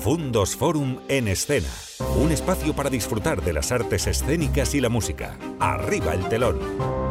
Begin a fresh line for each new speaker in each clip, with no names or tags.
Fundos Forum en escena. Un espacio para disfrutar de las artes escénicas y la música. Arriba el telón.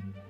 Mm-hmm.